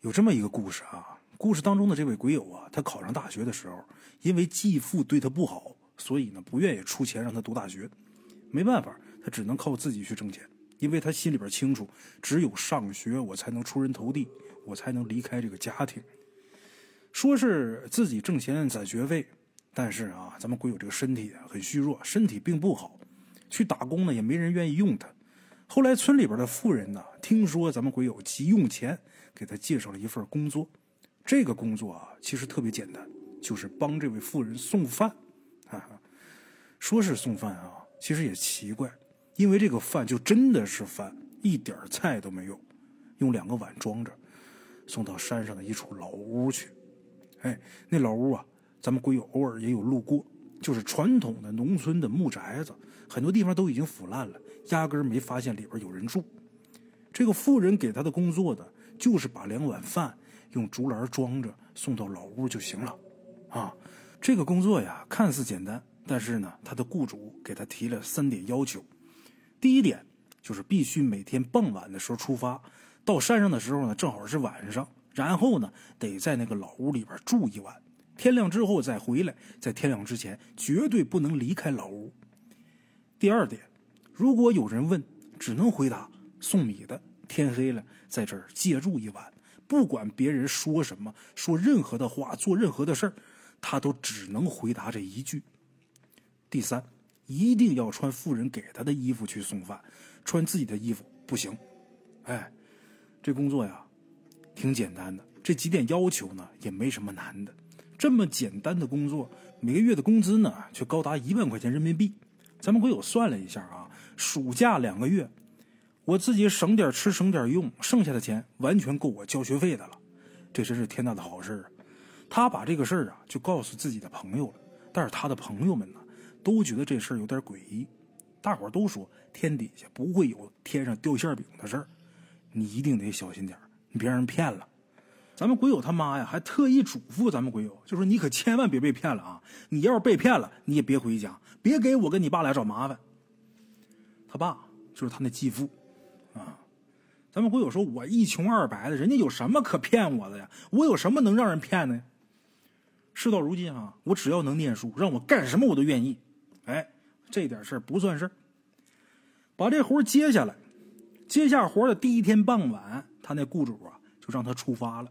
有这么一个故事啊，故事当中的这位鬼友啊，他考上大学的时候，因为继父对他不好，所以呢不愿意出钱让他读大学。没办法，他只能靠自己去挣钱，因为他心里边清楚，只有上学我才能出人头地，我才能离开这个家庭。说是自己挣钱攒学费，但是啊，咱们鬼友这个身体很虚弱，身体并不好，去打工呢也没人愿意用他。后来村里边的富人呢，听说咱们鬼友急用钱。给他介绍了一份工作，这个工作啊，其实特别简单，就是帮这位妇人送饭。哈哈，说是送饭啊，其实也奇怪，因为这个饭就真的是饭，一点菜都没有，用两个碗装着，送到山上的一处老屋去。哎，那老屋啊，咱们鬼友偶尔也有路过，就是传统的农村的木宅子，很多地方都已经腐烂了，压根没发现里边有人住。这个妇人给他的工作的。就是把两碗饭用竹篮装着送到老屋就行了，啊，这个工作呀看似简单，但是呢，他的雇主给他提了三点要求。第一点就是必须每天傍晚的时候出发，到山上的时候呢正好是晚上，然后呢得在那个老屋里边住一晚，天亮之后再回来，在天亮之前绝对不能离开老屋。第二点，如果有人问，只能回答送米的。天黑了，在这儿借住一晚，不管别人说什么，说任何的话，做任何的事儿，他都只能回答这一句。第三，一定要穿富人给他的衣服去送饭，穿自己的衣服不行。哎，这工作呀，挺简单的，这几点要求呢也没什么难的。这么简单的工作，每个月的工资呢却高达一万块钱人民币。咱们鬼友算了一下啊，暑假两个月。我自己省点吃，省点用，剩下的钱完全够我交学费的了，这真是天大的好事啊！他把这个事儿啊就告诉自己的朋友了，但是他的朋友们呢都觉得这事儿有点诡异，大伙都说天底下不会有天上掉馅饼的事儿，你一定得小心点你别让人骗了。咱们鬼友他妈呀还特意嘱咐咱们鬼友，就说你可千万别被骗了啊！你要是被骗了，你也别回家，别给我跟你爸俩找麻烦。他爸就是他那继父。咱们会友说，我一穷二白的，人家有什么可骗我的呀？我有什么能让人骗的？事到如今啊，我只要能念书，让我干什么我都愿意。哎，这点事儿不算事儿。把这活接下来，接下活的第一天傍晚，他那雇主啊就让他出发了，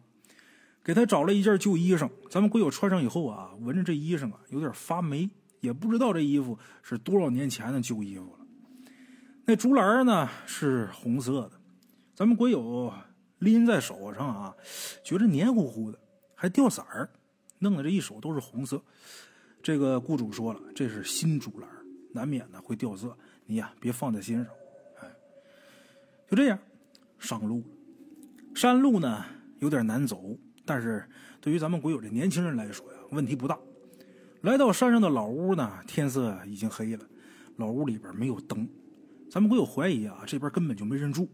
给他找了一件旧衣裳。咱们鬼友穿上以后啊，闻着这衣裳啊有点发霉，也不知道这衣服是多少年前的旧衣服了。那竹篮呢是红色的，咱们鬼友拎在手上啊，觉着黏糊糊的，还掉色儿，弄得这一手都是红色。这个雇主说了，这是新竹篮，难免呢会掉色，你呀别放在心上。哎，就这样上路，山路呢有点难走，但是对于咱们鬼友这年轻人来说呀，问题不大。来到山上的老屋呢，天色已经黑了，老屋里边没有灯。咱们会有怀疑啊，这边根本就没人住。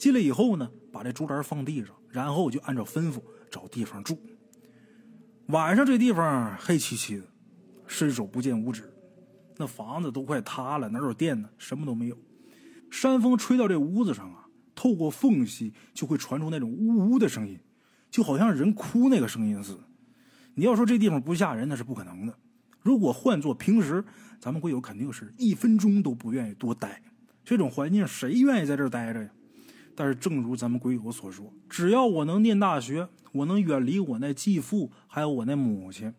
进来以后呢，把这竹篮放地上，然后就按照吩咐找地方住。晚上这地方黑漆漆的，伸手不见五指，那房子都快塌了，哪有电呢？什么都没有。山风吹到这屋子上啊，透过缝隙就会传出那种呜呜的声音，就好像人哭那个声音似的。你要说这地方不吓人，那是不可能的。如果换做平时，咱们会有肯定是一分钟都不愿意多待。这种环境谁愿意在这儿待着呀？但是正如咱们鬼友所说，只要我能念大学，我能远离我那继父，还有我那母亲，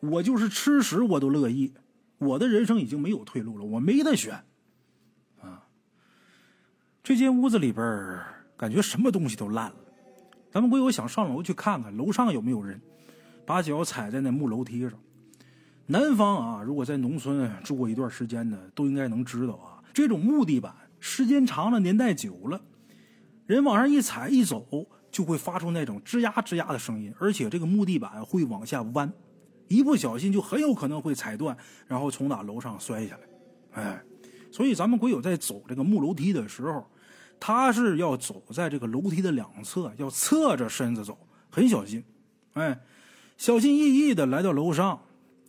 我就是吃屎我都乐意。我的人生已经没有退路了，我没得选。啊，这间屋子里边感觉什么东西都烂了。咱们鬼友想上楼去看看楼上有没有人，把脚踩在那木楼梯上。南方啊，如果在农村住过一段时间的，都应该能知道啊。这种木地板时间长了，年代久了，人往上一踩一走，就会发出那种吱呀吱呀的声音，而且这个木地板会往下弯，一不小心就很有可能会踩断，然后从哪楼上摔下来。哎，所以咱们鬼友在走这个木楼梯的时候，他是要走在这个楼梯的两侧，要侧着身子走，很小心。哎，小心翼翼的来到楼上，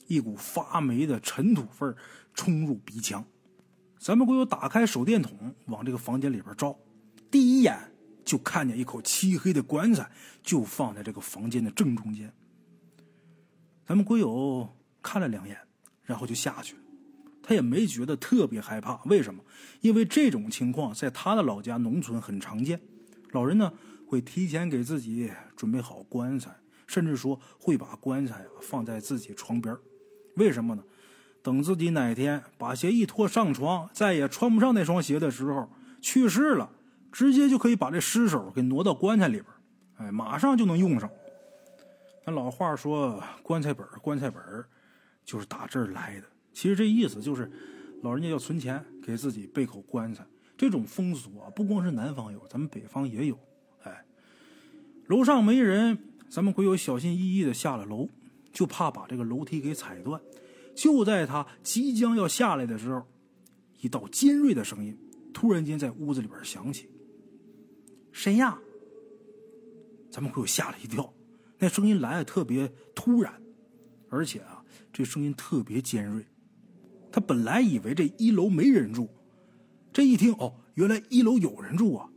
一股发霉的尘土味冲入鼻腔。咱们鬼友打开手电筒，往这个房间里边照，第一眼就看见一口漆黑的棺材就放在这个房间的正中间。咱们鬼友看了两眼，然后就下去了。他也没觉得特别害怕，为什么？因为这种情况在他的老家农村很常见。老人呢会提前给自己准备好棺材，甚至说会把棺材放在自己床边为什么呢？等自己哪天把鞋一脱上床，再也穿不上那双鞋的时候，去世了，直接就可以把这尸首给挪到棺材里边哎，马上就能用上。那老话说“棺材本棺材本就是打这儿来的。其实这意思就是，老人家要存钱给自己备口棺材。这种风俗啊，不光是南方有，咱们北方也有。哎，楼上没人，咱们鬼友小心翼翼的下了楼，就怕把这个楼梯给踩断。就在他即将要下来的时候，一道尖锐的声音突然间在屋子里边响起：“谁呀？”咱们鬼友吓了一跳，那声音来的特别突然，而且啊，这声音特别尖锐。他本来以为这一楼没人住，这一听哦，原来一楼有人住啊！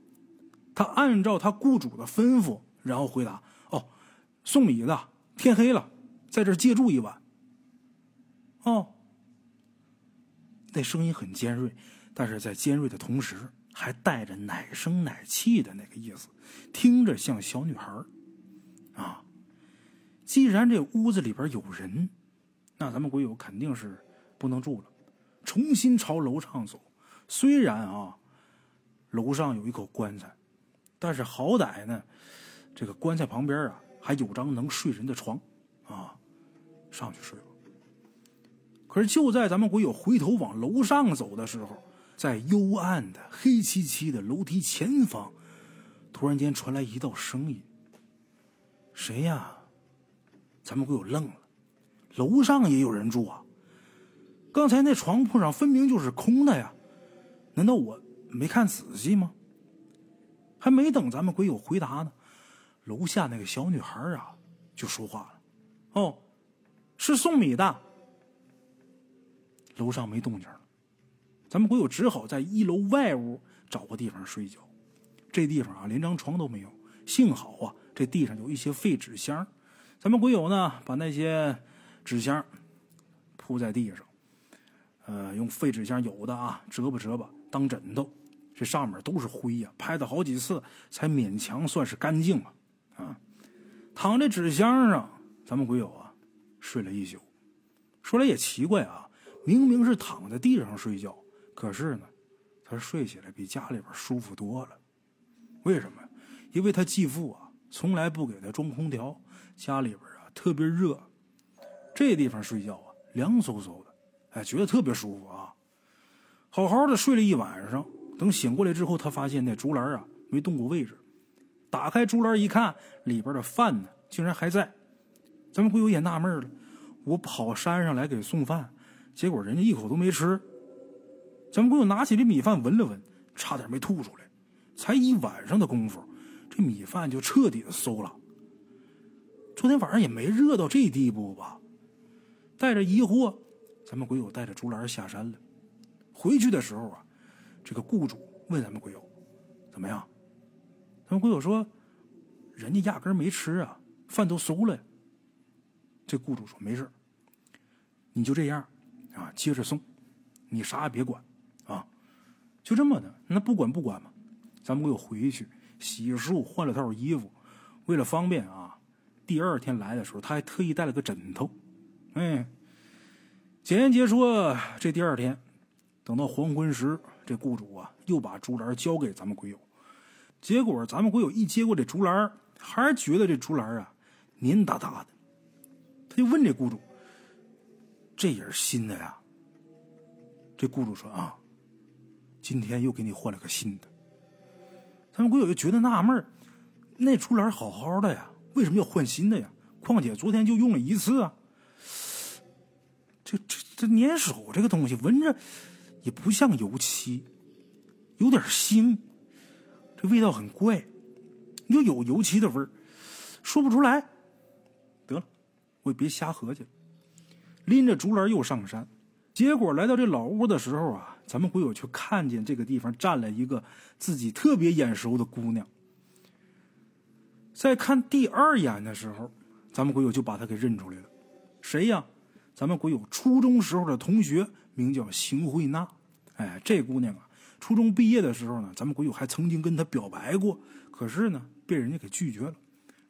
他按照他雇主的吩咐，然后回答：“哦，送米的，天黑了，在这借住一晚。”哦，那声音很尖锐，但是在尖锐的同时，还带着奶声奶气的那个意思，听着像小女孩啊，既然这屋子里边有人，那咱们鬼友肯定是不能住了，重新朝楼上走。虽然啊，楼上有一口棺材，但是好歹呢，这个棺材旁边啊还有张能睡人的床啊，上去睡吧。可是就在咱们鬼友回头往楼上走的时候，在幽暗的黑漆漆的楼梯前方，突然间传来一道声音：“谁呀？”咱们鬼友愣了，楼上也有人住啊！刚才那床铺上分明就是空的呀，难道我没看仔细吗？还没等咱们鬼友回答呢，楼下那个小女孩啊就说话了：“哦，是送米的。”楼上没动静，咱们鬼友只好在一楼外屋找个地方睡觉。这地方啊，连张床都没有。幸好啊，这地上有一些废纸箱。咱们鬼友呢，把那些纸箱铺在地上，呃，用废纸箱有的啊，折吧折吧当枕头。这上面都是灰呀，拍了好几次才勉强算是干净了。啊，躺在纸箱上，咱们鬼友啊睡了一宿。说来也奇怪啊。明明是躺在地上睡觉，可是呢，他睡起来比家里边舒服多了。为什么？因为他继父啊，从来不给他装空调，家里边啊特别热，这地方睡觉啊凉飕飕的，哎，觉得特别舒服啊。好好的睡了一晚上，等醒过来之后，他发现那竹篮啊没动过位置。打开竹篮一看，里边的饭呢竟然还在。咱们鬼友也纳闷了，我跑山上来给送饭。结果人家一口都没吃，咱们鬼友拿起这米饭闻了闻，差点没吐出来。才一晚上的功夫，这米饭就彻底的馊了。昨天晚上也没热到这地步吧？带着疑惑，咱们鬼友带着竹篮下山了。回去的时候啊，这个雇主问咱们鬼友怎么样？咱们鬼友说，人家压根没吃啊，饭都馊了。这雇主说没事，你就这样。啊，接着送，你啥也别管，就这么的，那不管不管嘛。咱们给我回去洗漱，换了套衣服，为了方便啊，第二天来的时候，他还特意带了个枕头。哎，简言结说，这第二天，等到黄昏时，这雇主啊又把竹篮交给咱们鬼友，结果咱们鬼友一接过这竹篮，还是觉得这竹篮啊黏哒哒的，他就问这雇主。这也是新的呀。这雇主说啊，今天又给你换了个新的。咱们鬼友就觉得纳闷那竹篮好好的呀，为什么要换新的呀？况且昨天就用了一次啊。这这这粘手这个东西，闻着也不像油漆，有点腥，这味道很怪，又有油漆的味儿，说不出来。得了，我也别瞎合计了。拎着竹篮又上山，结果来到这老屋的时候啊，咱们鬼友就看见这个地方站了一个自己特别眼熟的姑娘。在看第二眼的时候，咱们鬼友就把他给认出来了。谁呀？咱们鬼友初中时候的同学，名叫邢慧娜。哎，这姑娘啊，初中毕业的时候呢，咱们鬼友还曾经跟她表白过，可是呢，被人家给拒绝了。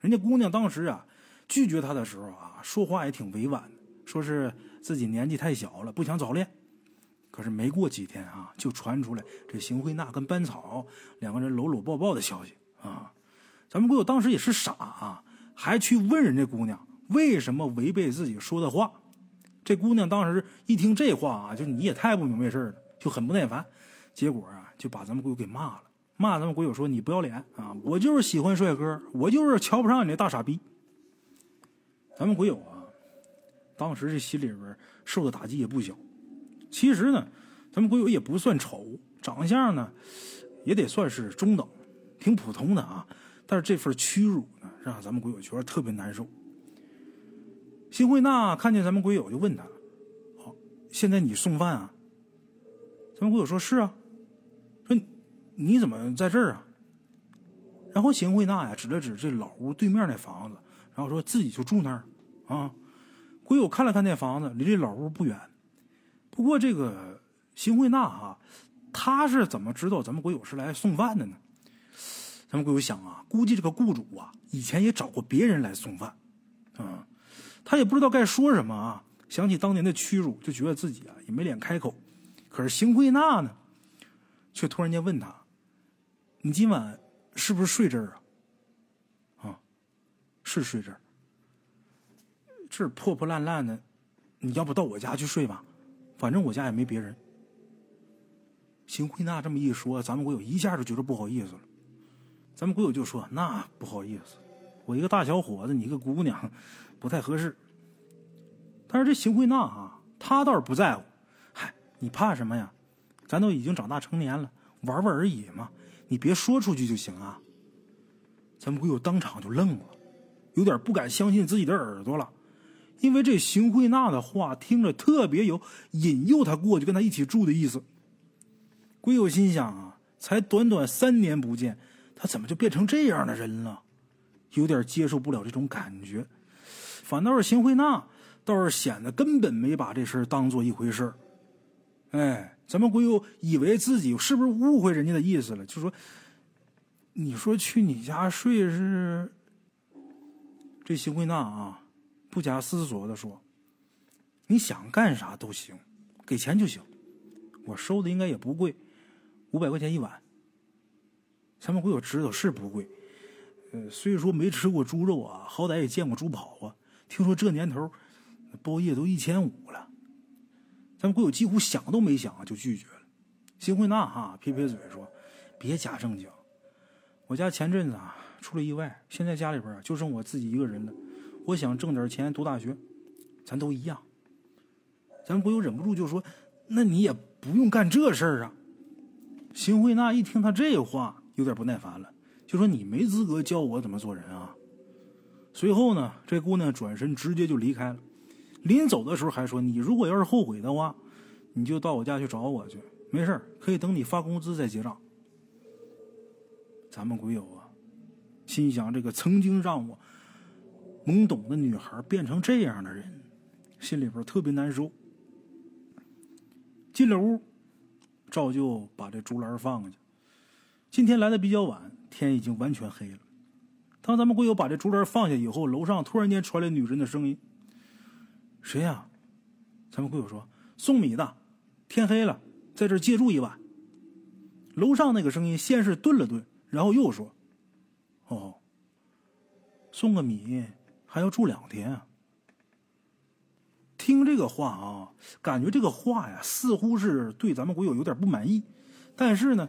人家姑娘当时啊，拒绝他的时候啊，说话也挺委婉的，说是自己年纪太小了，不想早恋。可是没过几天啊，就传出来这邢慧娜跟班草两个人搂搂抱抱的消息啊。咱们鬼友当时也是傻啊，还去问人家姑娘为什么违背自己说的话。这姑娘当时一听这话啊，就你也太不明白事了，就很不耐烦。结果啊，就把咱们鬼友给骂了，骂咱们鬼友说：“你不要脸啊！我就是喜欢帅哥，我就是瞧不上你那大傻逼。”咱们鬼友啊，当时这心里边受的打击也不小。其实呢，咱们鬼友也不算丑，长相呢也得算是中等，挺普通的啊。但是这份屈辱呢，让咱们鬼友觉得特别难受。辛慧娜看见咱们鬼友，就问他：“好，现在你送饭啊？”咱们鬼友说：“是啊。”说：“你怎么在这儿啊？”然后辛慧娜呀指了指这老屋对面那房子，然后说自己就住那儿啊。鬼友看了看那房子，离这老屋不远。不过这个邢慧娜哈，她是怎么知道咱们鬼友是来送饭的呢？咱们鬼友想啊，估计这个雇主啊，以前也找过别人来送饭，啊，他也不知道该说什么啊。想起当年的屈辱，就觉得自己啊也没脸开口。可是邢慧娜呢，却突然间问他：“你今晚是不是睡这儿啊？”啊，是睡这儿。这破破烂烂的，你要不到我家去睡吧？反正我家也没别人。邢慧娜这么一说，咱们鬼友一下就觉得不好意思了。咱们鬼友就说：“那不好意思，我一个大小伙子，你一个姑娘，不太合适。”但是这邢慧娜啊，她倒是不在乎。嗨，你怕什么呀？咱都已经长大成年了，玩玩而已嘛。你别说出去就行啊。咱们鬼友当场就愣了，有点不敢相信自己的耳朵了，因为这邢慧娜的话听着特别有引诱他过去跟他一起住的意思。鬼友心想啊，才短短三年不见。他怎么就变成这样的人了？有点接受不了这种感觉。反倒是邢慧娜，倒是显得根本没把这事当做一回事哎，咱们鬼友以为自己是不是误会人家的意思了？就说：“你说去你家睡是？”这邢慧娜啊，不假思索的说：“你想干啥都行，给钱就行。我收的应该也不贵，五百块钱一晚。”咱们鬼友知道是不贵，呃，虽说没吃过猪肉啊，好歹也见过猪跑啊。听说这年头，包夜都一千五了。咱们鬼友几乎想都没想就拒绝了。邢慧娜哈撇撇嘴说：“别假正经，我家前阵子啊出了意外，现在家里边就剩我自己一个人了。我想挣点钱读大学，咱都一样。”咱们鬼友忍不住就说：“那你也不用干这事儿啊。”邢慧娜一听他这话。有点不耐烦了，就说：“你没资格教我怎么做人啊！”随后呢，这姑娘转身直接就离开了。临走的时候还说：“你如果要是后悔的话，你就到我家去找我去，没事可以等你发工资再结账。”咱们鬼友啊，心想：这个曾经让我懵懂的女孩变成这样的人，心里边特别难受。进了屋，照旧把这竹篮放下。今天来的比较晚，天已经完全黑了。当咱们鬼友把这竹篮放下以后，楼上突然间传来女人的声音：“谁呀？”咱们鬼友说：“送米的，天黑了，在这借住一晚。”楼上那个声音先是顿了顿，然后又说：“哦，送个米还要住两天啊？”听这个话啊，感觉这个话呀，似乎是对咱们鬼友有点不满意，但是呢。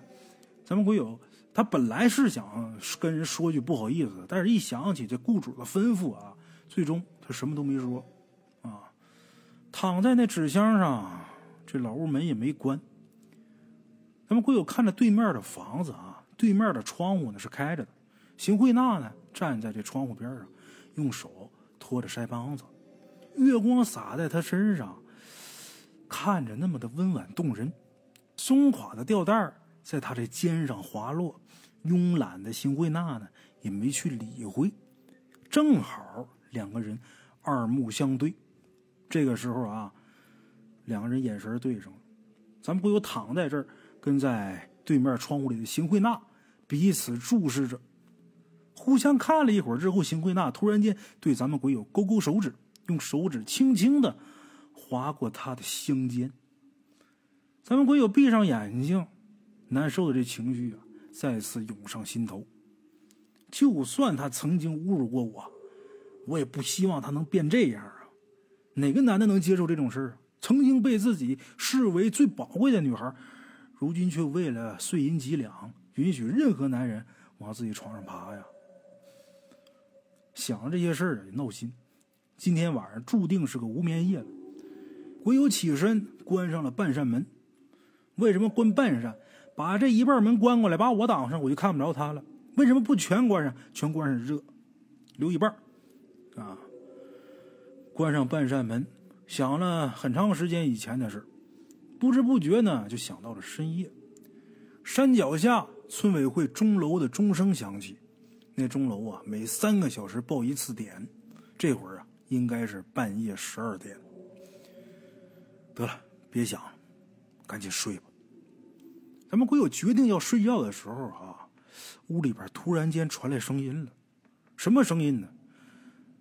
咱们鬼友，他本来是想跟人说句不好意思，但是一想起这雇主的吩咐啊，最终他什么都没说，啊，躺在那纸箱上，这老屋门也没关。咱们鬼友看着对面的房子啊，对面的窗户呢是开着的，邢慧娜呢站在这窗户边上，用手托着腮帮子，月光洒在他身上，看着那么的温婉动人，松垮的吊带。在他这肩上滑落，慵懒的邢慧娜呢，也没去理会。正好两个人二目相对，这个时候啊，两个人眼神对上了。咱们鬼友躺在这儿，跟在对面窗户里的邢慧娜彼此注视着，互相看了一会儿之后，邢慧娜突然间对咱们鬼友勾勾手指，用手指轻轻的划过他的香肩。咱们鬼友闭上眼睛，难受的这情绪啊，再次涌上心头。就算他曾经侮辱过我，我也不希望他能变这样啊！哪个男的能接受这种事儿啊？曾经被自己视为最宝贵的女孩，如今却为了碎银几两，允许任何男人往自己床上爬呀！想着这些事儿也闹心。今天晚上注定是个无眠夜了。鬼友起身关上了半扇门。为什么关半扇？把这一半门关过来，把我挡上，我就看不着他了。为什么不全关上？全关上热，留一半啊！关上半扇门，想了很长时间以前的事不知不觉呢，就想到了深夜。山脚下村委会钟楼的钟声响起，那钟楼啊，每三个小时报一次点，这会儿啊，应该是半夜十二点。得了，别想了，赶紧睡吧。咱们鬼友决定要睡觉的时候啊。屋里边突然间传来声音了，什么声音呢？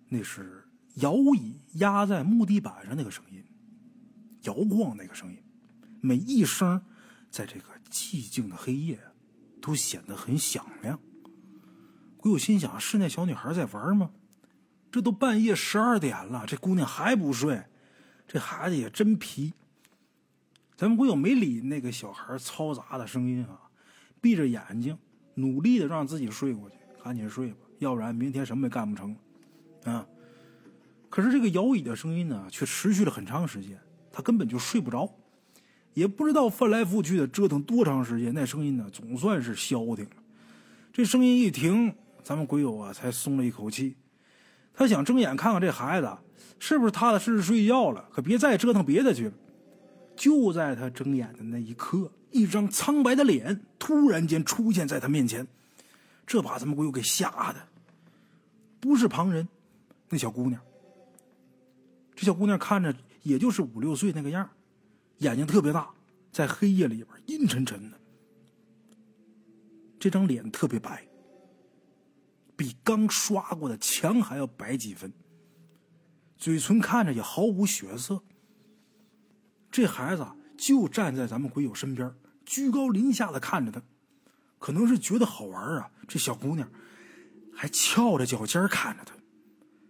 那是摇椅压在木地板上那个声音，摇晃那个声音，每一声，在这个寂静的黑夜，都显得很响亮。鬼友心想：是那小女孩在玩吗？这都半夜十二点了，这姑娘还不睡，这孩子也真皮。咱们鬼友没理那个小孩嘈杂的声音啊，闭着眼睛。努力的让自己睡过去，赶紧睡吧，要不然明天什么也干不成。啊！可是这个摇椅的声音呢，却持续了很长时间，他根本就睡不着，也不知道翻来覆去的折腾多长时间，那声音呢，总算是消停了。这声音一停，咱们鬼友啊，才松了一口气。他想睁眼看看这孩子是不是踏踏实实睡觉了，可别再折腾别的去了。就在他睁眼的那一刻。一张苍白的脸突然间出现在他面前，这把咱们鬼友给吓的。不是旁人，那小姑娘。这小姑娘看着也就是五六岁那个样眼睛特别大，在黑夜里边阴沉沉的。这张脸特别白，比刚刷过的墙还要白几分。嘴唇看着也毫无血色。这孩子就站在咱们鬼友身边。居高临下的看着他，可能是觉得好玩啊。这小姑娘还翘着脚尖看着他，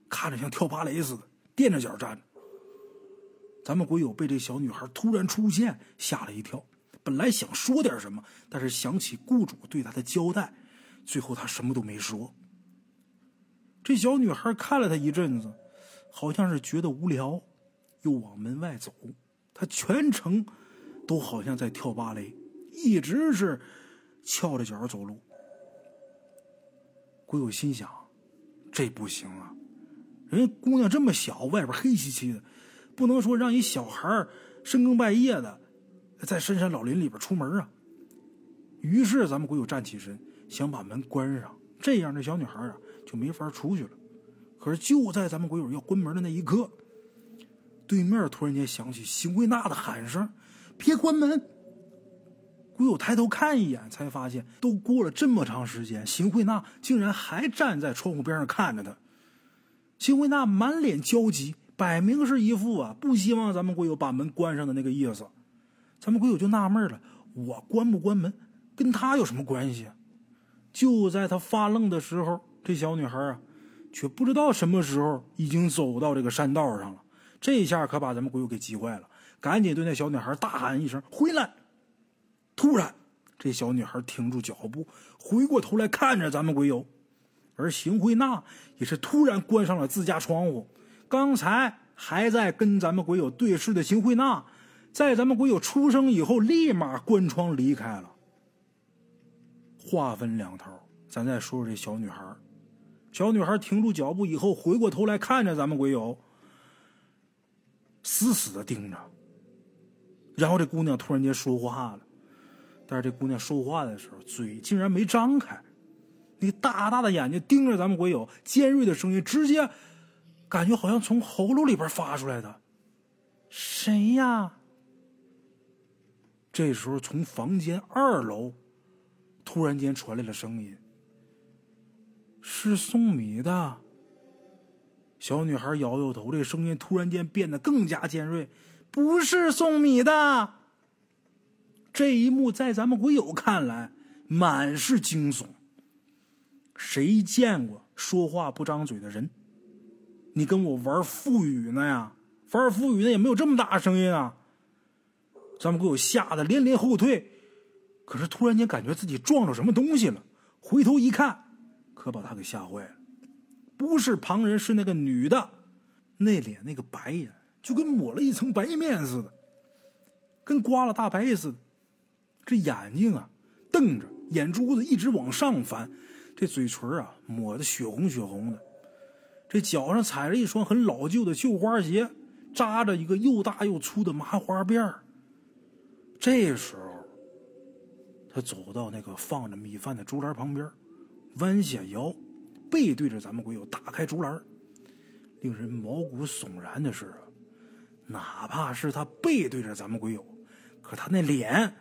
看着像跳芭蕾似的，垫着脚站着。咱们鬼友被这小女孩突然出现吓了一跳，本来想说点什么，但是想起雇主对他的交代，最后他什么都没说。这小女孩看了他一阵子，好像是觉得无聊，又往门外走。她全程都好像在跳芭蕾。一直是翘着脚走路，鬼友心想：这不行啊！人家姑娘这么小，外边黑漆漆的，不能说让一小孩深更半夜的在深山老林里边出门啊。于是，咱们鬼友站起身，想把门关上，这样这小女孩啊就没法出去了。可是，就在咱们鬼友要关门的那一刻，对面突然间响起邢慧娜的喊声：“别关门！”鬼友抬头看一眼，才发现都过了这么长时间，邢慧娜竟然还站在窗户边上看着他。邢慧娜满脸焦急，摆明是一副啊不希望咱们鬼友把门关上的那个意思。咱们鬼友就纳闷了：我关不关门，跟他有什么关系？就在他发愣的时候，这小女孩啊，却不知道什么时候已经走到这个山道上了。这一下可把咱们鬼友给急坏了，赶紧对那小女孩大喊一声：“回来！”突然，这小女孩停住脚步，回过头来看着咱们鬼友，而邢慧娜也是突然关上了自家窗户。刚才还在跟咱们鬼友对视的邢慧娜，在咱们鬼友出声以后，立马关窗离开了。话分两头，咱再说说这小女孩。小女孩停住脚步以后，回过头来看着咱们鬼友，死死的盯着。然后这姑娘突然间说话了。但是这姑娘说话的时候，嘴竟然没张开，那大大的眼睛盯着咱们鬼友，尖锐的声音直接感觉好像从喉咙里边发出来的。谁呀？这时候，从房间二楼突然间传来了声音：“是送米的。”小女孩摇摇头，这声音突然间变得更加尖锐：“不是送米的。”这一幕在咱们鬼友看来满是惊悚。谁见过说话不张嘴的人？你跟我玩腹语呢呀？玩腹语的也没有这么大声音啊！咱们鬼友吓得连连后退，可是突然间感觉自己撞着什么东西了，回头一看，可把他给吓坏了。不是旁人，是那个女的，那脸那个白呀，就跟抹了一层白面似的，跟刮了大白似的。这眼睛啊，瞪着，眼珠子一直往上翻，这嘴唇啊抹的血红血红的。这脚上踩着一双很老旧的绣花鞋，扎着一个又大又粗的麻花辫儿。这时候，他走到那个放着米饭的竹篮旁边，弯下腰，背对着咱们鬼友，打开竹篮。令人毛骨悚然的是啊，哪怕是他背对着咱们鬼友，可他那脸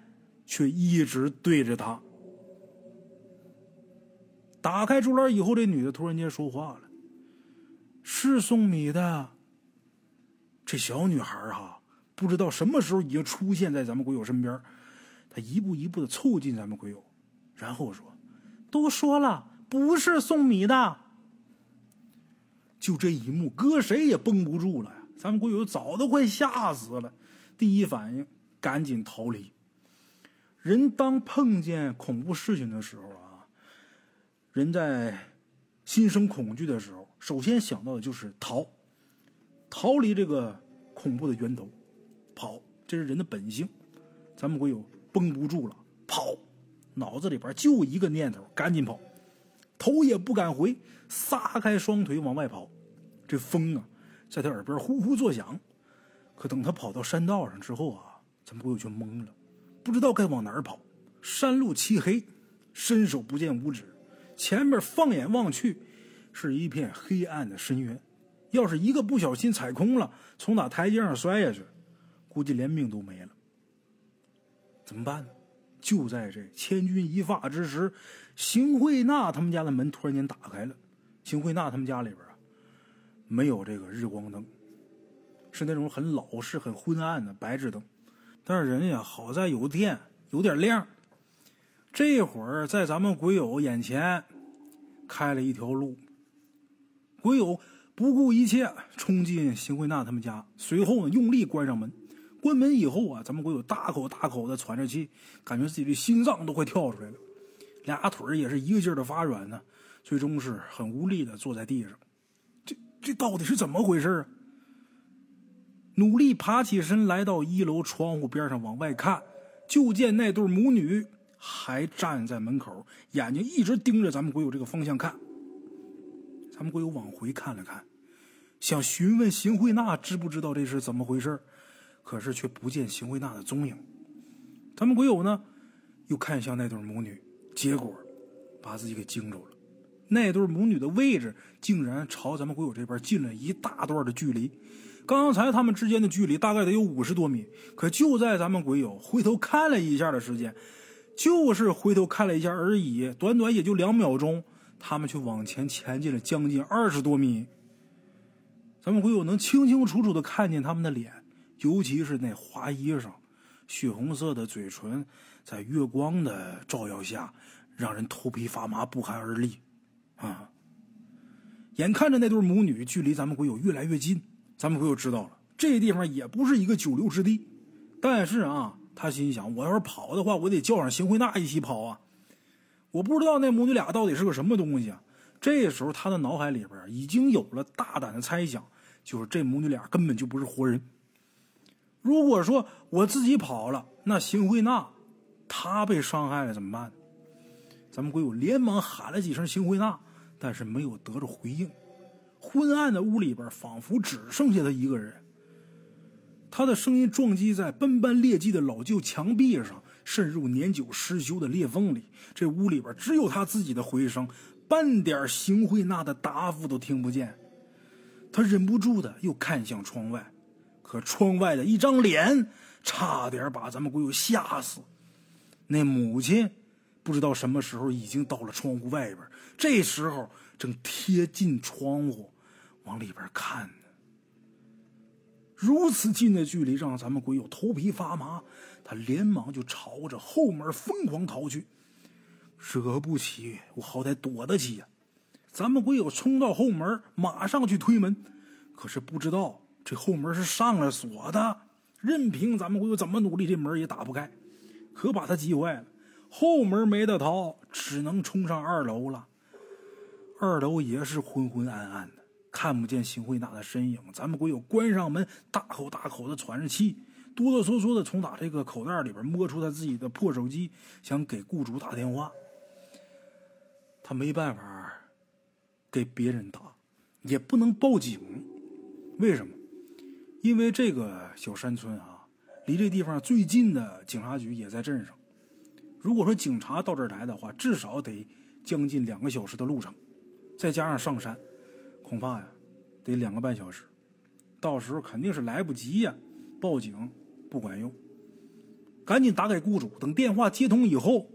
却一直对着他。打开竹篮以后，这女的突然间说话了：“是送米的。”这小女孩哈。不知道什么时候已经出现在咱们鬼友身边，她一步一步的凑近咱们鬼友，然后说：“都说了，不是送米的。”就这一幕，搁谁也绷不住了呀！咱们鬼友早都快吓死了，第一反应赶紧逃离。人当碰见恐怖事情的时候啊，人在心生恐惧的时候，首先想到的就是逃，逃离这个恐怖的源头。跑，这是人的本性。咱们国友绷不住了，跑，脑子里边就一个念头：赶紧跑，头也不敢回，撒开双腿往外跑。这风啊，在他耳边呼呼作响。可等他跑到山道上之后啊，咱们鬼友就懵了，不知道该往哪儿跑。山路漆黑，伸手不见五指，前面放眼望去，是一片黑暗的深渊。要是一个不小心踩空了，从哪台阶上摔下去。估计连命都没了，怎么办呢？就在这千钧一发之时，邢慧娜他们家的门突然间打开了。邢慧娜他们家里边啊，没有这个日光灯，是那种很老式、很昏暗的白炽灯。但是人呀，好在有电，有点亮。这会儿在咱们鬼友眼前开了一条路，鬼友不顾一切冲进邢慧娜他们家，随后呢，用力关上门。关门以后啊，咱们鬼友大口大口的喘着气，感觉自己的心脏都快跳出来了，俩腿也是一个劲儿的发软呢，最终是很无力的坐在地上。这这到底是怎么回事啊？努力爬起身，来到一楼窗户边上往外看，就见那对母女还站在门口，眼睛一直盯着咱们鬼友这个方向看。咱们鬼友往回看了看，想询问邢慧娜知不知道这是怎么回事可是却不见邢慧娜的踪影，咱们鬼友呢，又看向那对母女，结果把自己给惊着了。那对母女的位置竟然朝咱们鬼友这边近了一大段的距离。刚才他们之间的距离大概得有五十多米，可就在咱们鬼友回头看了一下的时间，就是回头看了一下而已，短短也就两秒钟，他们却往前前进了将近二十多米。咱们鬼友能清清楚楚的看见他们的脸。尤其是那花衣裳，血红色的嘴唇，在月光的照耀下，让人头皮发麻，不寒而栗。啊！眼看着那对母女距离咱们鬼友越来越近，咱们鬼友知道了，这地方也不是一个久留之地。但是啊，他心想，我要是跑的话，我得叫上邢慧娜一起跑啊！我不知道那母女俩到底是个什么东西啊！这时候，他的脑海里边已经有了大胆的猜想，就是这母女俩根本就不是活人。如果说我自己跑了，那邢慧娜，她被伤害了怎么办？咱们鬼友连忙喊了几声“邢慧娜”，但是没有得着回应。昏暗的屋里边，仿佛只剩下他一个人。他的声音撞击在斑斑裂迹的老旧墙壁上，渗入年久失修的裂缝里。这屋里边只有他自己的回声，半点邢慧娜的答复都听不见。他忍不住的又看向窗外，可窗外的一张脸差点把咱们鬼友吓死。那母亲不知道什么时候已经到了窗户外边，这时候正贴近窗户往里边看呢。如此近的距离让咱们鬼友头皮发麻，他连忙就朝着后门疯狂逃去。惹不起，我好歹躲得起呀！咱们鬼友冲到后门，马上去推门，可是不知道这后门是上了锁的，任凭咱们鬼友怎么努力，这门也打不开，可把他急坏了。后门没得逃，只能冲上二楼了。二楼也是昏昏暗暗的，看不见邢慧娜的身影。咱们鬼友关上门，大口大口的喘着气，哆哆嗦嗦的从打这个口袋里边摸出他自己的破手机，想给雇主打电话。他没办法。给别人打，也不能报警，为什么？因为这个小山村啊，离这地方最近的警察局也在镇上。如果说警察到这儿来的话，至少得将近两个小时的路程，再加上上山，恐怕呀，得两个半小时。到时候肯定是来不及呀，报警不管用。赶紧打给雇主，等电话接通以后，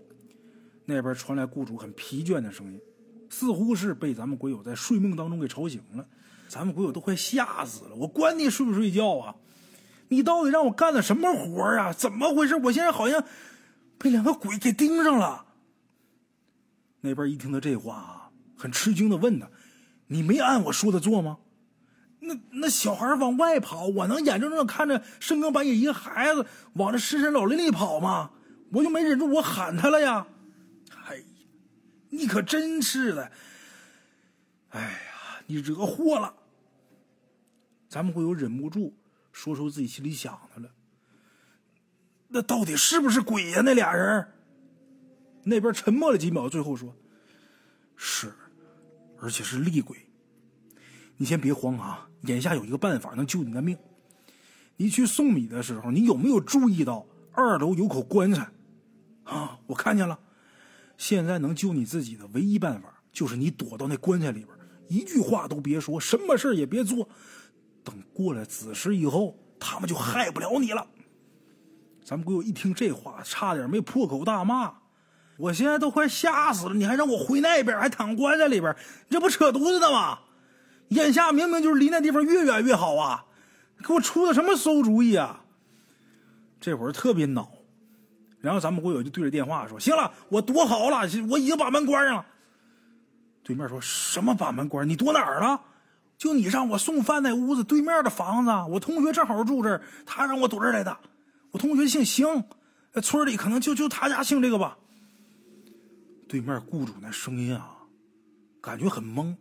那边传来雇主很疲倦的声音。似乎是被咱们鬼友在睡梦当中给吵醒了，咱们鬼友都快吓死了。我管你睡不睡觉啊！你到底让我干的什么活啊？怎么回事？我现在好像被两个鬼给盯上了。那边一听他这话啊，很吃惊的问他：“你没按我说的做吗？”那那小孩往外跑，我能眼睁睁的看着深更半夜一个孩子往这深山老林里跑吗？我就没忍住，我喊他了呀。哎呀你可真是的！哎，你惹祸了！咱们会有忍不住说出自己心里想的了。那到底是不是鬼呀？那俩人？那边沉默了几秒，最后说：“是，而且是厉鬼。你先别慌啊，眼下有一个办法能救你的命。你去送米的时候，你有没有注意到二楼有口棺材？啊，我看见了。”现在能救你自己的唯一办法，就是你躲到那棺材里边，一句话都别说，什么事也别做。等过了子时以后，他们就害不了你了。咱们鬼友一听这话，差点没破口大骂。我现在都快吓死了，你还让我回那边，还躺棺材里边，你这不扯犊子呢吗？眼下明明就是离那地方越远越好啊！给我出的什么馊主意啊？这会儿特别恼。然后咱们国友就对着电话说：“行了，我躲好了，我已经把门关上了。”对面说什么把门关？你躲哪儿了？就你让我送饭那屋子对面的房子，我同学正好住这儿，他让我躲这儿来的。我同学姓邢，村里可能就就他家姓这个吧。对面雇主那声音啊，感觉很懵。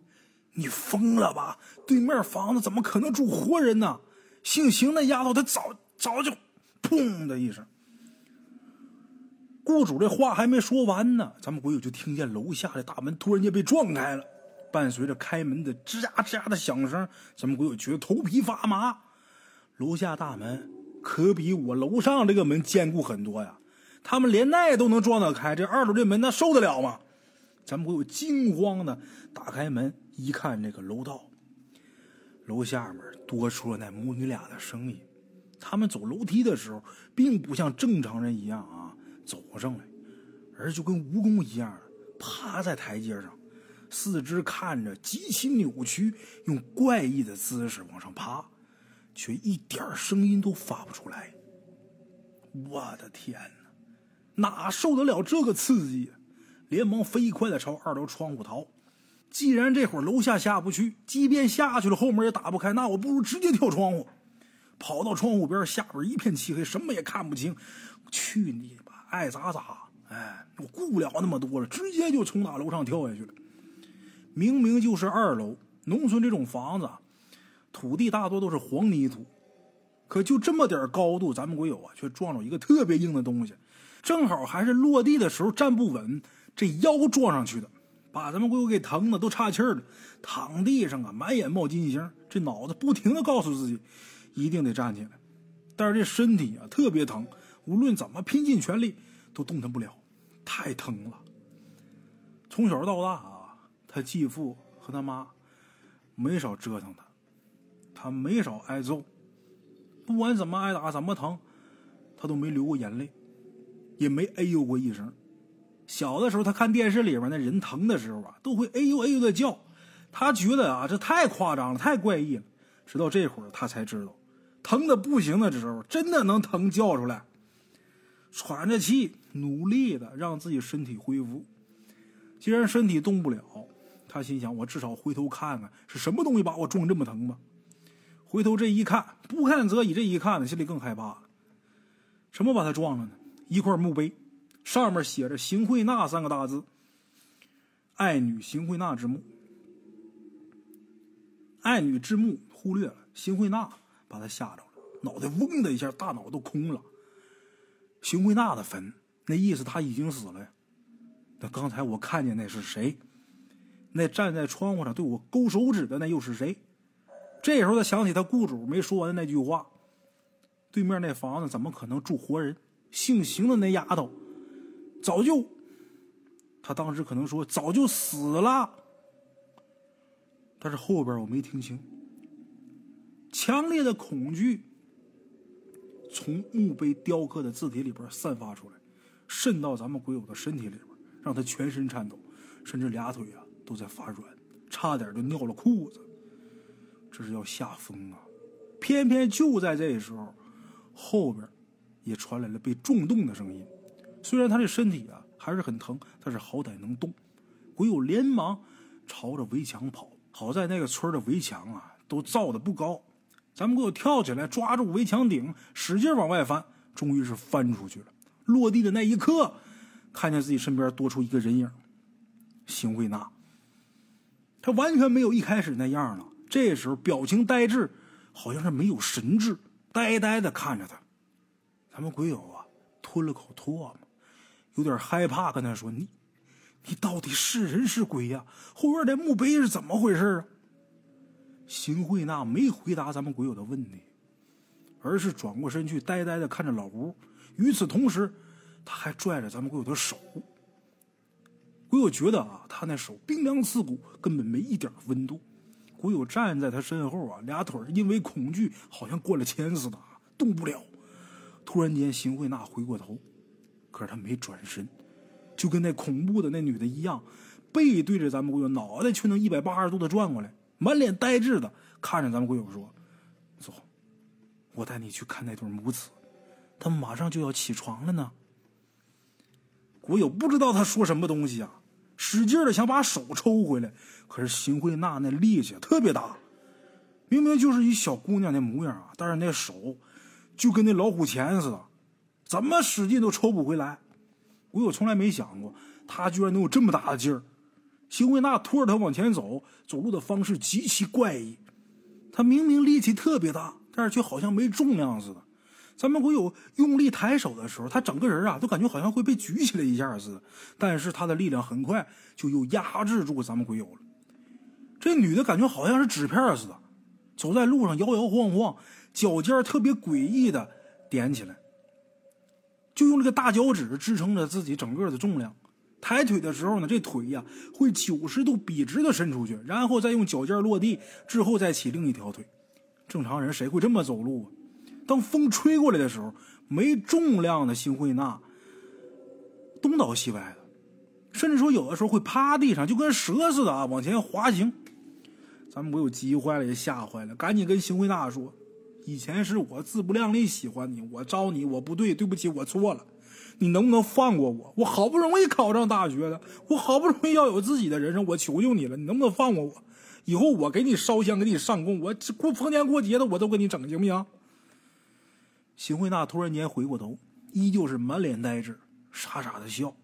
你疯了吧？对面房子怎么可能住活人呢？姓邢那丫头，她早早就砰的一声。雇主这话还没说完呢，咱们鬼友就听见楼下的大门突然间被撞开了，伴随着开门的吱呀吱呀的响声，咱们鬼友觉得头皮发麻。楼下大门可比我楼上这个门坚固很多呀，他们连那都能撞得开，这二楼这门那受得了吗？咱们鬼友惊慌的打开门一看，这个楼道，楼下面多出了那母女俩的声音。他们走楼梯的时候，并不像正常人一样。走上来，而就跟蜈蚣一样趴在台阶上，四肢看着极其扭曲，用怪异的姿势往上爬，却一点声音都发不出来。我的天哪，哪受得了这个刺激？连忙飞快的朝二楼窗户逃。既然这会儿楼下下不去，即便下去了后门也打不开，那我不如直接跳窗户。跑到窗户边，下边一片漆黑，什么也看不清。去你！爱咋咋，哎，我顾不了那么多了，直接就从那楼上跳下去了。明明就是二楼，农村这种房子，土地大多都是黄泥土，可就这么点高度，咱们鬼友啊，却撞着一个特别硬的东西，正好还是落地的时候站不稳，这腰撞上去的，把咱们鬼友给疼的都岔气了，躺地上啊，满眼冒金星，这脑子不停的告诉自己，一定得站起来，但是这身体啊特别疼。无论怎么拼尽全力，都动弹不了，太疼了。从小到大啊，他继父和他妈没少折腾他，他没少挨揍，不管怎么挨打怎么疼，他都没流过眼泪，也没哎呦过一声。小的时候，他看电视里面那人疼的时候啊，都会哎呦哎呦的叫，他觉得啊这太夸张了，太怪异了。直到这会儿，他才知道，疼的不行的时候，真的能疼叫出来，喘着气，努力的让自己身体恢复。既然身体动不了，他心想：我至少回头看看是什么东西把我撞这么疼吧。回头这一看，不看则已，这一看呢，心里更害怕了。什么把他撞了呢？一块墓碑，上面写着“邢慧娜”三个大字。爱女邢慧娜之墓，爱女之墓忽略了，邢慧娜把他吓着了，脑袋嗡的一下，大脑都空了。邢慧娜的坟，那意思他已经死了呀。那刚才我看见那是谁？那站在窗户上对我勾手指的那又是谁？这时候他想起他雇主没说完的那句话：对面那房子怎么可能住活人？姓邢的那丫头早就……他当时可能说早就死了，但是后边我没听清。强烈的恐惧从墓碑雕刻的字体里边散发出来，渗到咱们鬼友的身体里边。让他全身颤抖，甚至俩腿啊都在发软，差点就尿了裤子。这是要吓疯啊！偏偏就在这时候，后边也传来了被重动的声音。虽然他这身体啊还是很疼，但是好歹能动。鬼友连忙朝着围墙跑。好在那个村的围墙啊都造的不高，咱们鬼友跳起来抓住围墙顶，使劲往外翻，终于是翻出去了。落地的那一刻。看见自己身边多出一个人影，邢慧娜。他完全没有一开始那样了，这时候表情呆滞，好像是没有神智，呆呆的看着他。咱们鬼友啊，吞了口唾沫，有点害怕，跟他说：“你，你到底是人是鬼呀？后院那墓碑是怎么回事啊？”邢慧娜没回答咱们鬼友的问题，而是转过身去，呆呆的看着老吴。与此同时。他还拽着咱们鬼友的手，鬼友觉得啊，他那手冰凉刺骨，根本没一点温度。鬼友站在他身后啊，俩腿因为恐惧好像灌了铅似的，动不了。突然间，邢慧娜回过头，可是她没转身，就跟那恐怖的那女的一样，背对着咱们鬼友，脑袋却能一百八十度的转过来，满脸呆滞的看着咱们鬼友说：“走，我带你去看那对母子，他马上就要起床了呢。”古友不知道他说什么东西啊，使劲的想把手抽回来，可是邢慧娜那力气特别大，明明就是一小姑娘的模样啊，但是那手就跟那老虎钳似的，怎么使劲都抽不回来。古友从来没想过，他居然能有这么大的劲儿。邢慧娜拖着他往前走，走路的方式极其怪异，他明明力气特别大，但是却好像没重量似的。咱们鬼友用力抬手的时候，他整个人啊都感觉好像会被举起来一下似的，但是他的力量很快就又压制住咱们鬼友了。这女的感觉好像是纸片似的，走在路上摇摇晃晃，脚尖特别诡异的点起来，就用这个大脚趾支撑着自己整个的重量。抬腿的时候呢，这腿呀会九十度笔直的伸出去，然后再用脚尖落地之后再起另一条腿。正常人谁会这么走路啊？当风吹过来的时候，没重量的辛慧娜东倒西歪的，甚至说有的时候会趴地上，就跟蛇似的啊往前滑行。咱们不有急坏了，也吓坏了，赶紧跟辛慧娜说：“以前是我自不量力喜欢你，我招你我不对，对不起，我错了，你能不能放过我？我好不容易考上大学的，我好不容易要有自己的人生，我求求你了，你能不能放过我？以后我给你烧香，给你上供，我过逢年过节的我都给你整，行不行？”邢慧娜突然间回过头，依旧是满脸呆滞，傻傻的笑。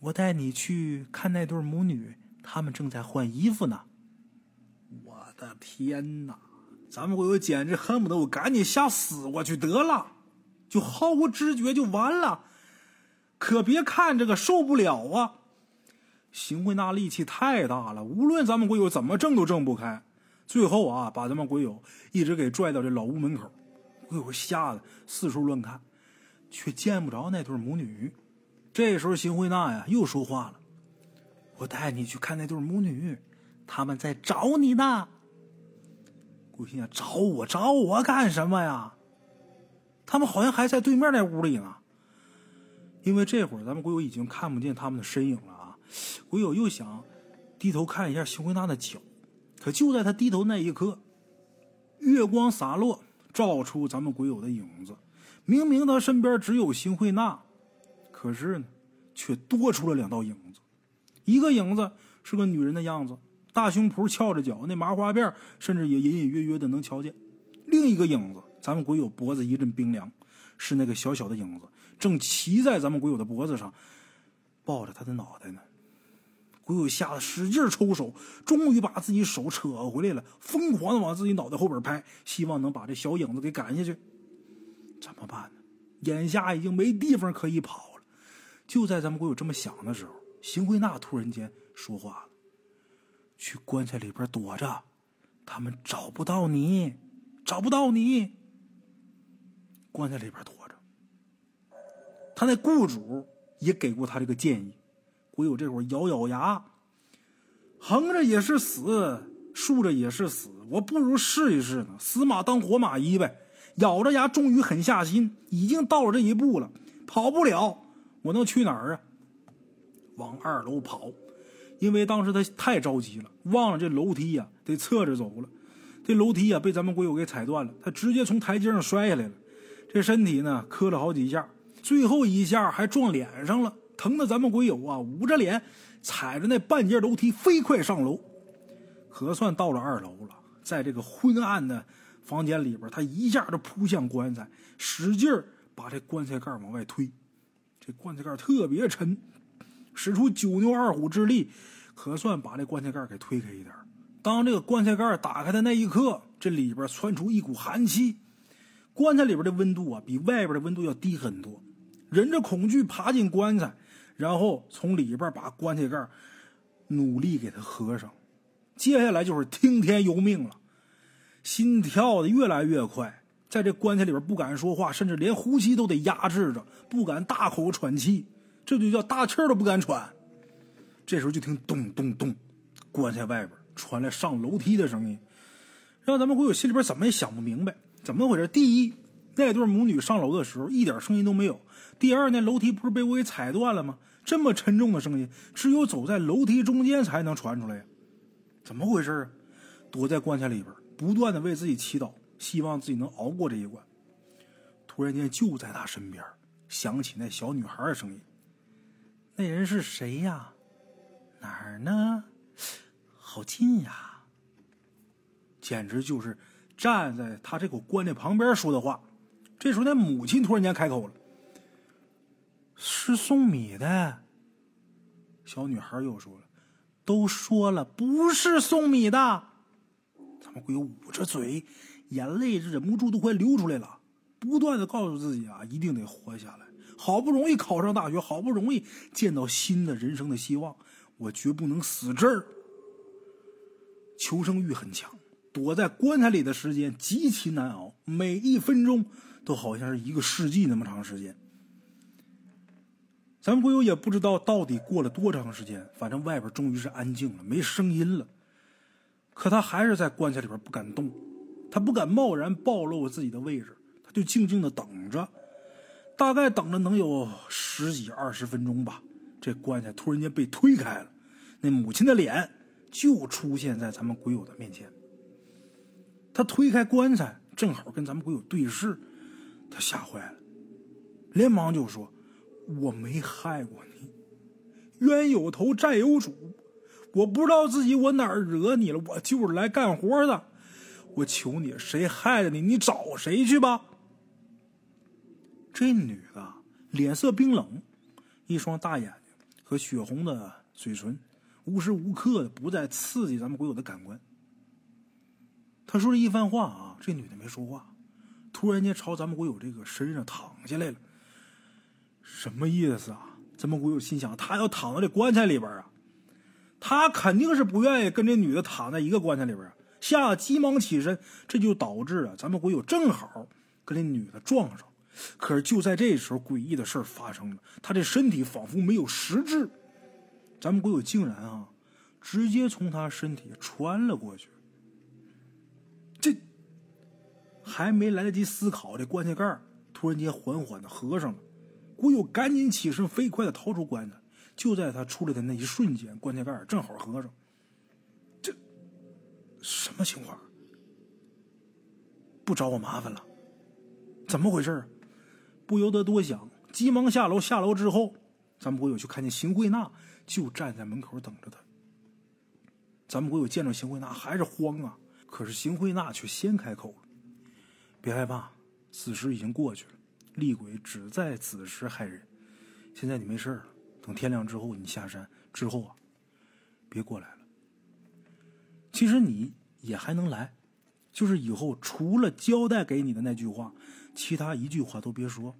我带你去看那对母女，他们正在换衣服呢。我的天哪！咱们鬼友简直恨不得我赶紧吓死过去得了，就毫无知觉就完了。可别看这个受不了啊！邢慧娜力气太大了，无论咱们鬼友怎么挣都挣不开。最后啊，把咱们鬼友一直给拽到这老屋门口。鬼友吓得四处乱看，却见不着那对母女。这时候，邢慧娜呀又说话了：“我带你去看那对母女，他们在找你呢。”鬼心想：“找我找我干什么呀？他们好像还在对面那屋里呢。”因为这会儿咱们鬼友已经看不见他们的身影了啊！鬼友又想低头看一下邢慧娜的脚，可就在他低头那一刻，月光洒落，照出咱们鬼友的影子。明明他身边只有邢慧娜，可是呢，却多出了两道影子。一个影子是个女人的样子，大胸脯翘着脚，那麻花辫甚至也隐隐约约的能瞧见。另一个影子，咱们鬼友脖子一阵冰凉，是那个小小的影子。正骑在咱们鬼友的脖子上，抱着他的脑袋呢。鬼友吓得使劲抽手，终于把自己手扯回来了，疯狂的往自己脑袋后边拍，希望能把这小影子给赶下去。怎么办呢？眼下已经没地方可以跑了。就在咱们鬼友这么想的时候，邢慧娜突然间说话了：“去棺材里边躲着，他们找不到你，找不到你。棺材里边躲着。”他那雇主也给过他这个建议，鬼友这会儿咬咬牙，横着也是死，竖着也是死，我不如试一试呢，死马当活马医呗。咬着牙，终于狠下心，已经到了这一步了，跑不了，我能去哪儿啊？往二楼跑，因为当时他太着急了，忘了这楼梯呀得侧着走了，这楼梯呀被咱们鬼友给踩断了，他直接从台阶上摔下来了，这身体呢磕了好几下。最后一下还撞脸上了，疼的咱们鬼友啊，捂着脸，踩着那半截楼梯飞快上楼，可算到了二楼了。在这个昏暗的房间里边，他一下就扑向棺材，使劲把这棺材盖往外推。这棺材盖特别沉，使出九牛二虎之力，可算把这棺材盖给推开一点。当这个棺材盖打开的那一刻，这里边窜出一股寒气，棺材里边的温度啊，比外边的温度要低很多。忍着恐惧爬进棺材，然后从里边把棺材盖努力给它合上。接下来就是听天由命了，心跳的越来越快，在这棺材里边不敢说话，甚至连呼吸都得压制着，不敢大口喘气，这就叫大气都不敢喘。这时候就听咚咚咚，棺材外边传来上楼梯的声音，让咱们鬼友心里边怎么也想不明白，怎么回事？第一，那对母女上楼的时候一点声音都没有。第二，那楼梯不是被我给踩断了吗？这么沉重的声音，只有走在楼梯中间才能传出来呀！怎么回事啊？躲在棺材里边，不断的为自己祈祷，希望自己能熬过这一关。突然间，就在他身边响起那小女孩的声音：“那人是谁呀？哪儿呢？好近呀！”简直就是站在他这口棺材旁边说的话。这时候，那母亲突然间开口了。是送米的。小女孩又说了：“都说了不是送米的。”咱们鬼捂着嘴，眼泪忍不住都快流出来了，不断的告诉自己啊，一定得活下来。好不容易考上大学，好不容易见到新的人生的希望，我绝不能死这儿。求生欲很强，躲在棺材里的时间极其难熬，每一分钟都好像是一个世纪那么长时间。咱们鬼友也不知道到底过了多长时间，反正外边终于是安静了，没声音了。可他还是在棺材里边不敢动，他不敢贸然暴露自己的位置，他就静静的等着。大概等了能有十几二十分钟吧，这棺材突然间被推开了，那母亲的脸就出现在咱们鬼友的面前。他推开棺材，正好跟咱们鬼友对视，他吓坏了，连忙就说。我没害过你，冤有头债有主，我不知道自己我哪儿惹你了，我就是来干活的。我求你，谁害的你，你找谁去吧。这女的脸色冰冷，一双大眼睛和血红的嘴唇，无时无刻的不在刺激咱们鬼友的感官。他说这一番话啊，这女的没说话，突然间朝咱们鬼友这个身上躺下来了。什么意思啊？咱们鬼友心想，他要躺在这棺材里边啊，他肯定是不愿意跟这女的躺在一个棺材里边啊。吓得急忙起身，这就导致啊，咱们鬼友正好跟这女的撞上。可是就在这时候，诡异的事发生了，他这身体仿佛没有实质，咱们鬼友竟然啊，直接从他身体穿了过去。这还没来得及思考，这棺材盖突然间缓缓的合上了。古友赶紧起身，飞快的逃出棺材。就在他出来的那一瞬间，棺材盖正好合上。这什么情况？不找我麻烦了？怎么回事不由得多想，急忙下楼。下楼之后，咱们鬼友就看见邢慧娜就站在门口等着他。咱们鬼友见着邢慧娜还是慌啊，可是邢慧娜却先开口了：“别害怕，此时已经过去了，厉鬼只在此时害人。现在你没事了，等天亮之后你下山之后啊，别过来了。其实你也还能来。”就是以后除了交代给你的那句话，其他一句话都别说。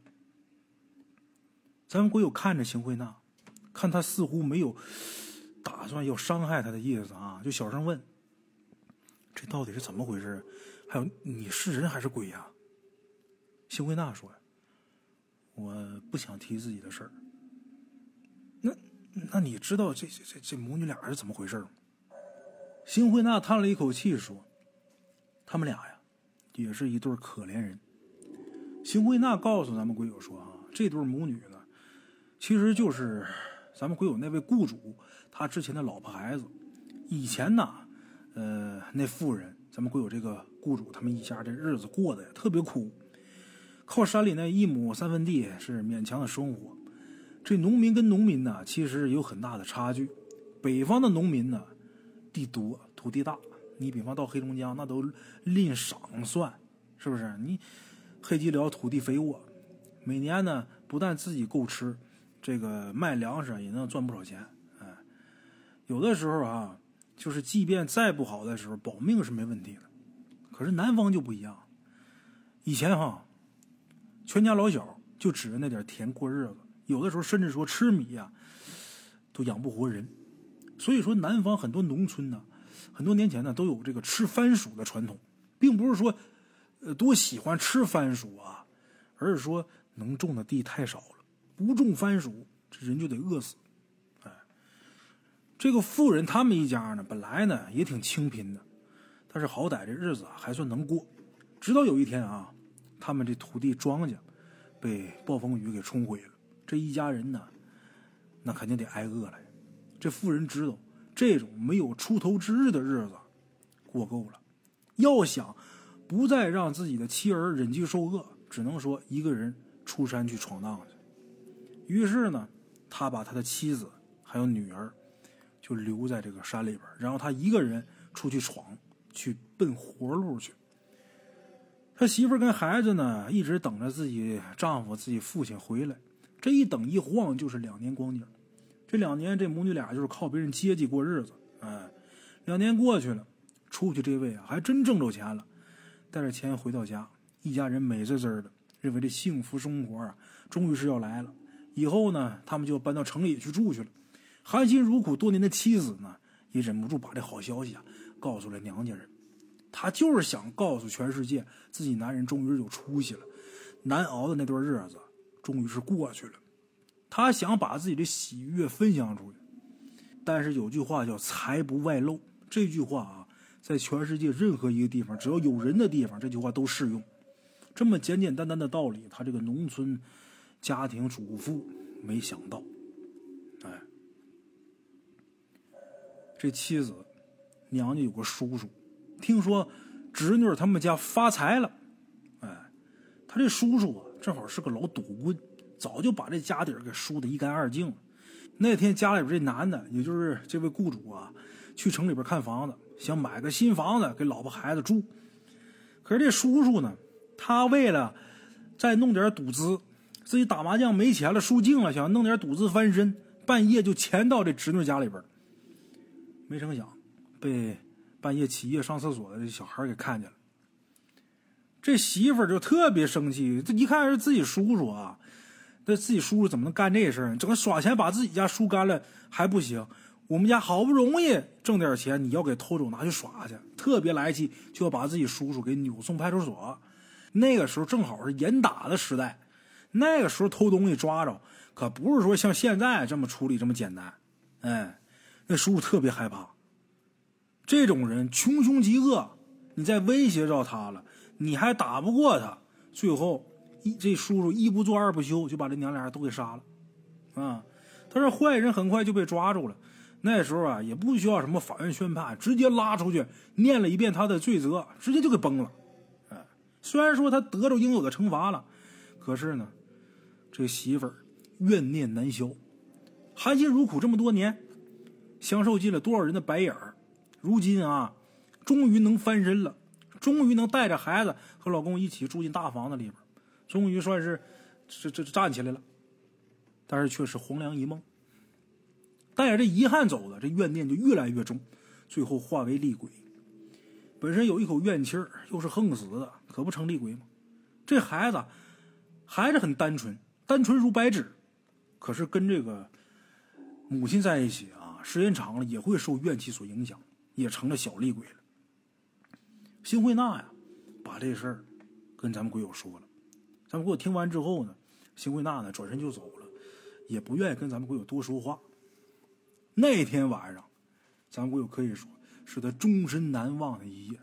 咱们鬼友看着邢慧娜，看她似乎没有打算要伤害他的意思啊，就小声问：“这到底是怎么回事？还有你是人还是鬼呀？”邢慧娜说：“我不想提自己的事儿。”那那你知道这这这这母女俩是怎么回事吗？邢慧娜叹了一口气说。他们俩呀，也是一对可怜人。邢慧娜告诉咱们鬼友说：“啊，这对母女呢，其实就是咱们鬼友那位雇主他之前的老婆孩子。以前呢，呃，那妇人，咱们鬼友这个雇主他们一家这日子过得呀特别苦，靠山里那一亩三分地是勉强的生活。这农民跟农民呢，其实有很大的差距。北方的农民呢，地多，土地大。”你比方到黑龙江，那都吝赏算，是不是？你黑吉辽土地肥沃，每年呢不但自己够吃，这个卖粮食也能赚不少钱。哎，有的时候啊，就是即便再不好的时候，保命是没问题的。可是南方就不一样，以前哈，全家老小就指着那点田过日子，有的时候甚至说吃米呀，都养不活人。所以说，南方很多农村呢。很多年前呢，都有这个吃番薯的传统，并不是说，呃，多喜欢吃番薯啊，而是说能种的地太少了，不种番薯，这人就得饿死。哎，这个富人他们一家呢，本来呢也挺清贫的，但是好歹这日子还算能过。直到有一天啊，他们这土地庄稼被暴风雨给冲毁了，这一家人呢，那肯定得挨饿了。这富人知道。这种没有出头之日的日子过够了，要想不再让自己的妻儿忍饥受饿，只能说一个人出山去闯荡去。于是呢，他把他的妻子还有女儿就留在这个山里边，然后他一个人出去闯，去奔活路去。他媳妇跟孩子呢，一直等着自己丈夫、自己父亲回来。这一等一晃就是两年光景。这两年，这母女俩就是靠别人接济过日子。哎，两年过去了，出去这位啊，还真挣着钱了，带着钱回到家，一家人美滋滋的，认为这幸福生活啊，终于是要来了。以后呢，他们就搬到城里去住去了。含辛茹苦多年的妻子呢，也忍不住把这好消息啊，告诉了娘家人。她就是想告诉全世界，自己男人终于是有出息了，难熬的那段日子终于是过去了。他想把自己的喜悦分享出去，但是有句话叫“财不外露”，这句话啊，在全世界任何一个地方，只要有人的地方，这句话都适用。这么简简单单的道理，他这个农村家庭主妇没想到。哎，这妻子娘家有个叔叔，听说侄女他们家发财了，哎，他这叔叔啊，正好是个老赌棍。早就把这家底儿给输得一干二净了。那天家里边这男的，也就是这位雇主啊，去城里边看房子，想买个新房子给老婆孩子住。可是这叔叔呢，他为了再弄点赌资，自己打麻将没钱了，输净了，想弄点赌资翻身，半夜就潜到这侄女家里边。没成想，被半夜起夜上厕所的这小孩给看见了。这媳妇儿就特别生气，这一看是自己叔叔啊。这自己叔叔怎么能干这事儿？整个耍钱把自己家输干了还不行？我们家好不容易挣点钱，你要给偷走拿去耍去，特别来气，就要把自己叔叔给扭送派出所。那个时候正好是严打的时代，那个时候偷东西抓着，可不是说像现在这么处理这么简单。哎，那叔叔特别害怕。这种人穷凶极恶，你再威胁着他了，你还打不过他，最后一这叔叔一不做二不休，就把这娘俩都给杀了。啊，但是坏人很快就被抓住了。那时候啊，也不需要什么法院宣判，直接拉出去念了一遍他的罪责，直接就给崩了。哎，虽然说他得着应有的惩罚了，可是呢，这媳妇儿怨念难消，含辛茹苦这么多年，享受尽了多少人的白眼儿，如今啊，终于能翻身了，终于能带着孩子和老公一起住进大房子里边，终于算是这这站起来了，但是却是黄粱一梦。带着这遗憾走的，这怨念就越来越重，最后化为厉鬼。本身有一口怨气儿，又是横死的，可不成厉鬼吗？这孩子还是很单纯，单纯如白纸。可是跟这个母亲在一起啊，时间长了也会受怨气所影响，也成了小厉鬼了。辛慧娜呀，把这事儿跟咱们鬼友说了。咱们鬼友听完之后呢，辛慧娜呢转身就走了，也不愿意跟咱们鬼友多说话。那天晚上，咱们鬼友可以说是他终身难忘的一夜。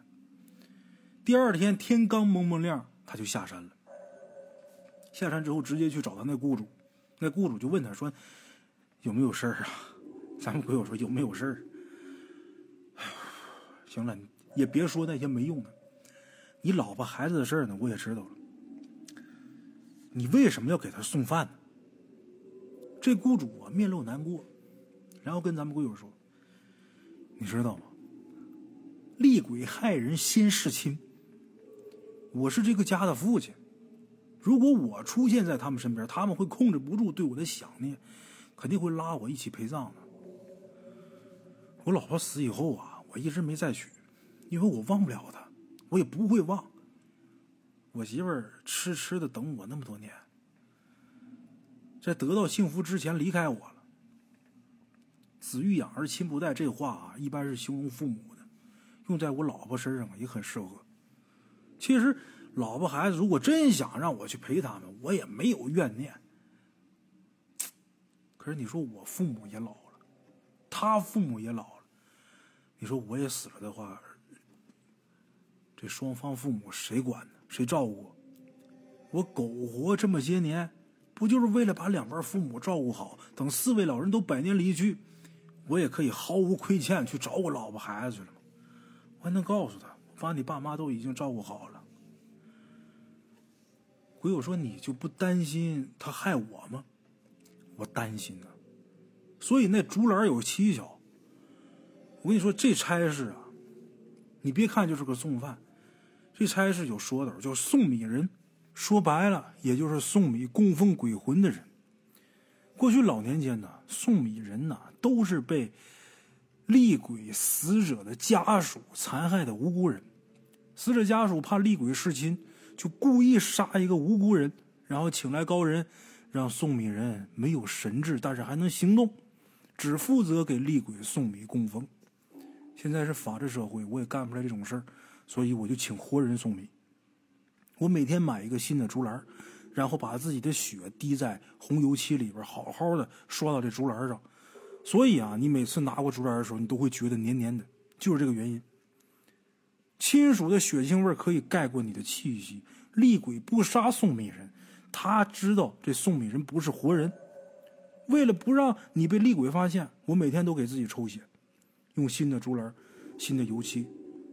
第二天天刚蒙蒙亮，他就下山了。下山之后，直接去找他那雇主，那雇主就问他说：“有没有事儿啊？”咱们鬼友说：“有没有事儿？”行了，也别说那些没用的。你老婆孩子的事儿呢，我也知道了。你为什么要给他送饭呢？这雇主啊，面露难过。然后跟咱们鬼友说：“你知道吗？厉鬼害人先弑亲。我是这个家的父亲，如果我出现在他们身边，他们会控制不住对我的想念，肯定会拉我一起陪葬的。我老婆死以后啊，我一直没再娶，因为我忘不了她，我也不会忘。我媳妇儿痴痴的等我那么多年，在得到幸福之前离开我了。”子欲养而亲不待，这话啊，一般是形容父母的，用在我老婆身上也很适合。其实，老婆孩子如果真想让我去陪他们，我也没有怨念。可是你说我父母也老了，他父母也老，你说我也死了的话，这双方父母谁管呢？谁照顾？我苟活这么些年，不就是为了把两边父母照顾好？等四位老人都百年离去。我也可以毫无亏欠去找我老婆孩子去了吗？我还能告诉他，我把你爸妈都已经照顾好了。鬼友说：“你就不担心他害我吗？”我担心呢。所以那竹篮有蹊跷。我跟你说，这差事啊，你别看就是个送饭，这差事有说头，叫送米人。说白了，也就是送米供奉鬼魂的人。过去老年间呢，送米人呢。都是被厉鬼死者的家属残害的无辜人，死者家属怕厉鬼弑亲，就故意杀一个无辜人，然后请来高人，让送米人没有神智，但是还能行动，只负责给厉鬼送米供奉。现在是法治社会，我也干不出来这种事儿，所以我就请活人送米。我每天买一个新的竹篮，然后把自己的血滴在红油漆里边，好好的刷到这竹篮上。所以啊，你每次拿过竹篮的时候，你都会觉得黏黏的，就是这个原因。亲属的血腥味可以盖过你的气息。厉鬼不杀送米人，他知道这送米人不是活人。为了不让你被厉鬼发现，我每天都给自己抽血，用新的竹篮、新的油漆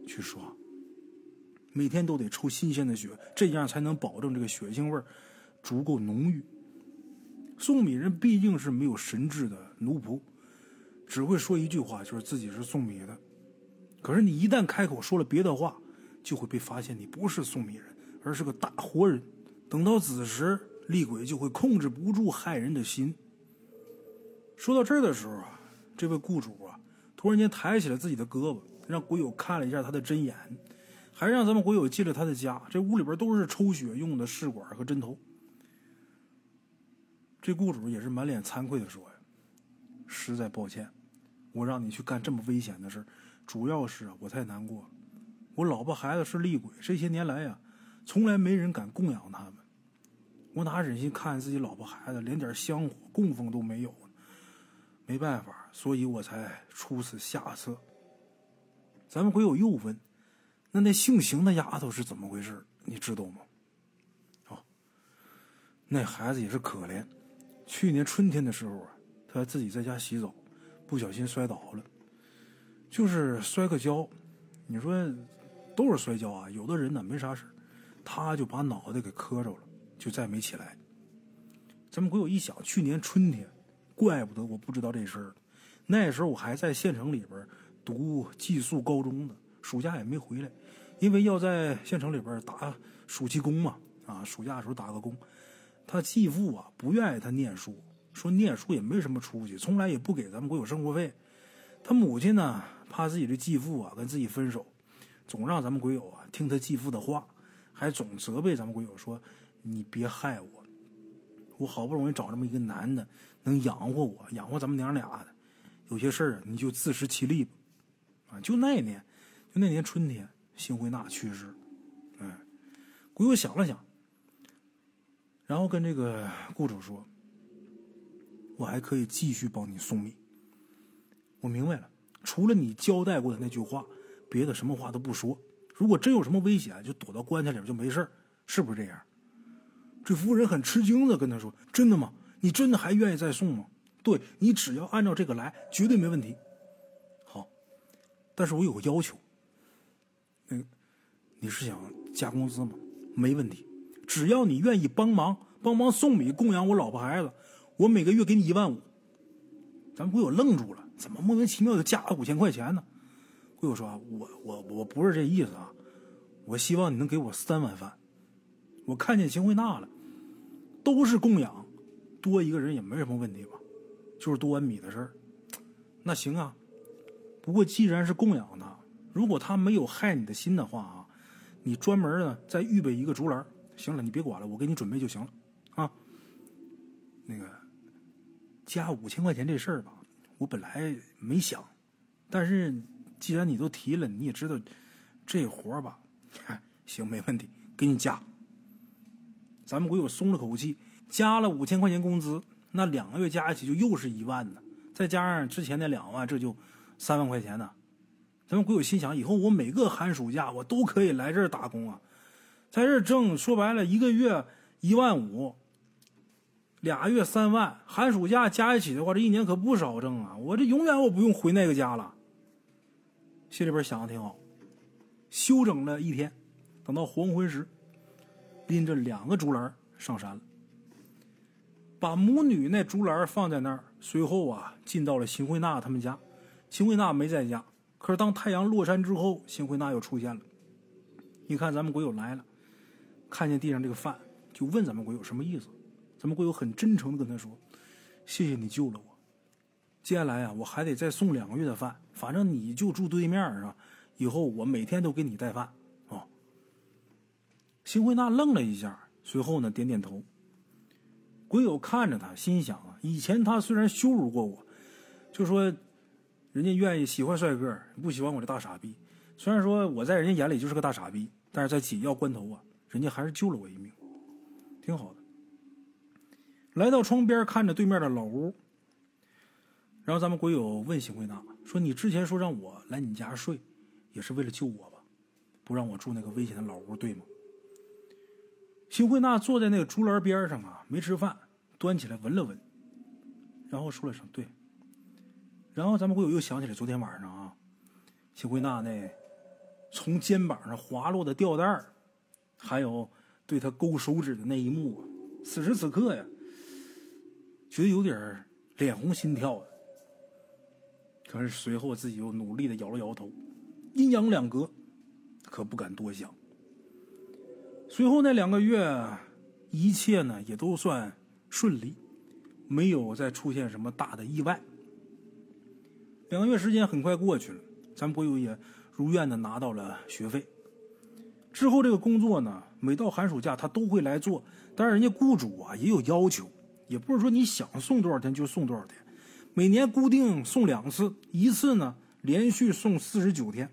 去刷。每天都得抽新鲜的血，这样才能保证这个血腥味足够浓郁。送米人毕竟是没有神智的奴仆。只会说一句话，就是自己是送米的。可是你一旦开口说了别的话，就会被发现你不是送米人，而是个大活人。等到子时，厉鬼就会控制不住害人的心。说到这儿的时候啊，这位雇主啊，突然间抬起了自己的胳膊，让鬼友看了一下他的针眼，还让咱们鬼友进了他的家。这屋里边都是抽血用的试管和针头。这雇主也是满脸惭愧的说呀。实在抱歉，我让你去干这么危险的事主要是啊我太难过了。我老婆孩子是厉鬼，这些年来呀，从来没人敢供养他们。我哪忍心看自己老婆孩子连点香火供奉都没有？没办法，所以我才出此下策。咱们鬼友又问：“那那姓邢的丫头是怎么回事？你知道吗？”哦，那孩子也是可怜。去年春天的时候啊，他自己在家洗澡，不小心摔倒了，就是摔个跤。你说都是摔跤啊，有的人呢没啥事他就把脑袋给磕着了，就再没起来。咱们鬼友一想，去年春天，怪不得我不知道这事儿。那时候我还在县城里边读寄宿高中呢，暑假也没回来，因为要在县城里边打暑期工嘛。啊，暑假的时候打个工。他继父啊不愿意他念书，说念书也没什么出息，从来也不给咱们鬼友生活费。他母亲呢怕自己的继父啊跟自己分手，总让咱们鬼友啊听他继父的话，还总责备咱们鬼友说：“你别害我，我好不容易找这么一个男的能养活我，养活咱们娘俩的，有些事儿啊你就自食其力吧。”啊，就那年，就那年春天，辛惠娜去世。嗯，鬼友想了想。然后跟这个雇主说：“我还可以继续帮你送米。我明白了，除了你交代过的那句话，别的什么话都不说。如果真有什么危险，就躲到棺材里边就没事是不是这样？”这夫人很吃惊的跟他说：“真的吗？你真的还愿意再送吗？对你只要按照这个来，绝对没问题。好，但是我有个要求。那个，你是想加工资吗？没问题。”只要你愿意帮忙，帮忙送米供养我老婆孩子，我每个月给你一万五。咱们鬼友愣住了，怎么莫名其妙就加了五千块钱呢？鬼友说：“我我我不是这意思啊，我希望你能给我三碗饭。我看见秦慧娜了，都是供养，多一个人也没什么问题吧？就是多碗米的事儿。那行啊，不过既然是供养他，如果他没有害你的心的话啊，你专门呢再预备一个竹篮。”行了，你别管了，我给你准备就行了，啊。那个加五千块钱这事儿吧，我本来没想，但是既然你都提了，你也知道这活儿吧，行，没问题，给你加。咱们鬼友松了口气，加了五千块钱工资，那两个月加一起就又是一万呢，再加上之前那两万，这就三万块钱呢。咱们鬼友心想，以后我每个寒暑假我都可以来这儿打工啊。在这挣，说白了，一个月一万五，俩月三万，寒暑假加一起的话，这一年可不少挣啊！我这永远我不用回那个家了。心里边想的挺好，休整了一天，等到黄昏时，拎着两个竹篮上山了，把母女那竹篮放在那儿，随后啊，进到了邢慧娜他们家。邢慧娜没在家，可是当太阳落山之后，邢慧娜又出现了。一看咱们鬼友来了。看见地上这个饭，就问咱们鬼友什么意思。咱们鬼友很真诚的跟他说：“谢谢你救了我，接下来啊，我还得再送两个月的饭。反正你就住对面是吧？以后我每天都给你带饭啊。”邢慧娜愣了一下，随后呢点点头。鬼友看着他，心想啊，以前他虽然羞辱过我，就说人家愿意喜欢帅哥，不喜欢我这大傻逼。虽然说我在人家眼里就是个大傻逼，但是在紧要关头啊。人家还是救了我一命，挺好的。来到窗边，看着对面的老屋，然后咱们鬼友问邢慧娜说：“你之前说让我来你家睡，也是为了救我吧？不让我住那个危险的老屋，对吗？”邢慧娜坐在那个竹篮边上啊，没吃饭，端起来闻了闻，然后说了声“对”。然后咱们会友又想起来昨天晚上啊，邢慧娜那从肩膀上滑落的吊带。还有对他勾手指的那一幕，此时此刻呀，觉得有点脸红心跳的。可是随后自己又努力的摇了摇头，阴阳两隔，可不敢多想。随后那两个月，一切呢也都算顺利，没有再出现什么大的意外。两个月时间很快过去了，咱们国友也如愿的拿到了学费。之后这个工作呢，每到寒暑假他都会来做，但是人家雇主啊也有要求，也不是说你想送多少天就送多少天，每年固定送两次，一次呢连续送四十九天，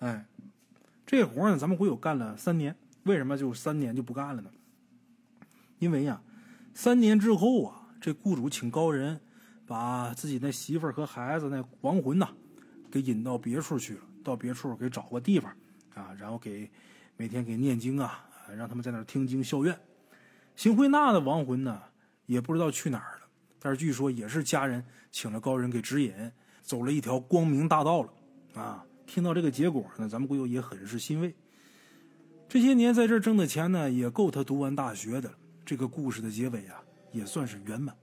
哎，这活呢咱们会有干了三年，为什么就三年就不干了呢？因为呀，三年之后啊，这雇主请高人把自己那媳妇儿和孩子那亡魂呐，给引到别处去了，到别处给找个地方啊，然后给每天给念经啊，让他们在那儿听经效怨。邢慧娜的亡魂呢，也不知道去哪儿了，但是据说也是家人请了高人给指引，走了一条光明大道了啊。听到这个结果呢，咱们鬼友也很是欣慰。这些年在这挣的钱呢，也够他读完大学的了。这个故事的结尾啊，也算是圆满。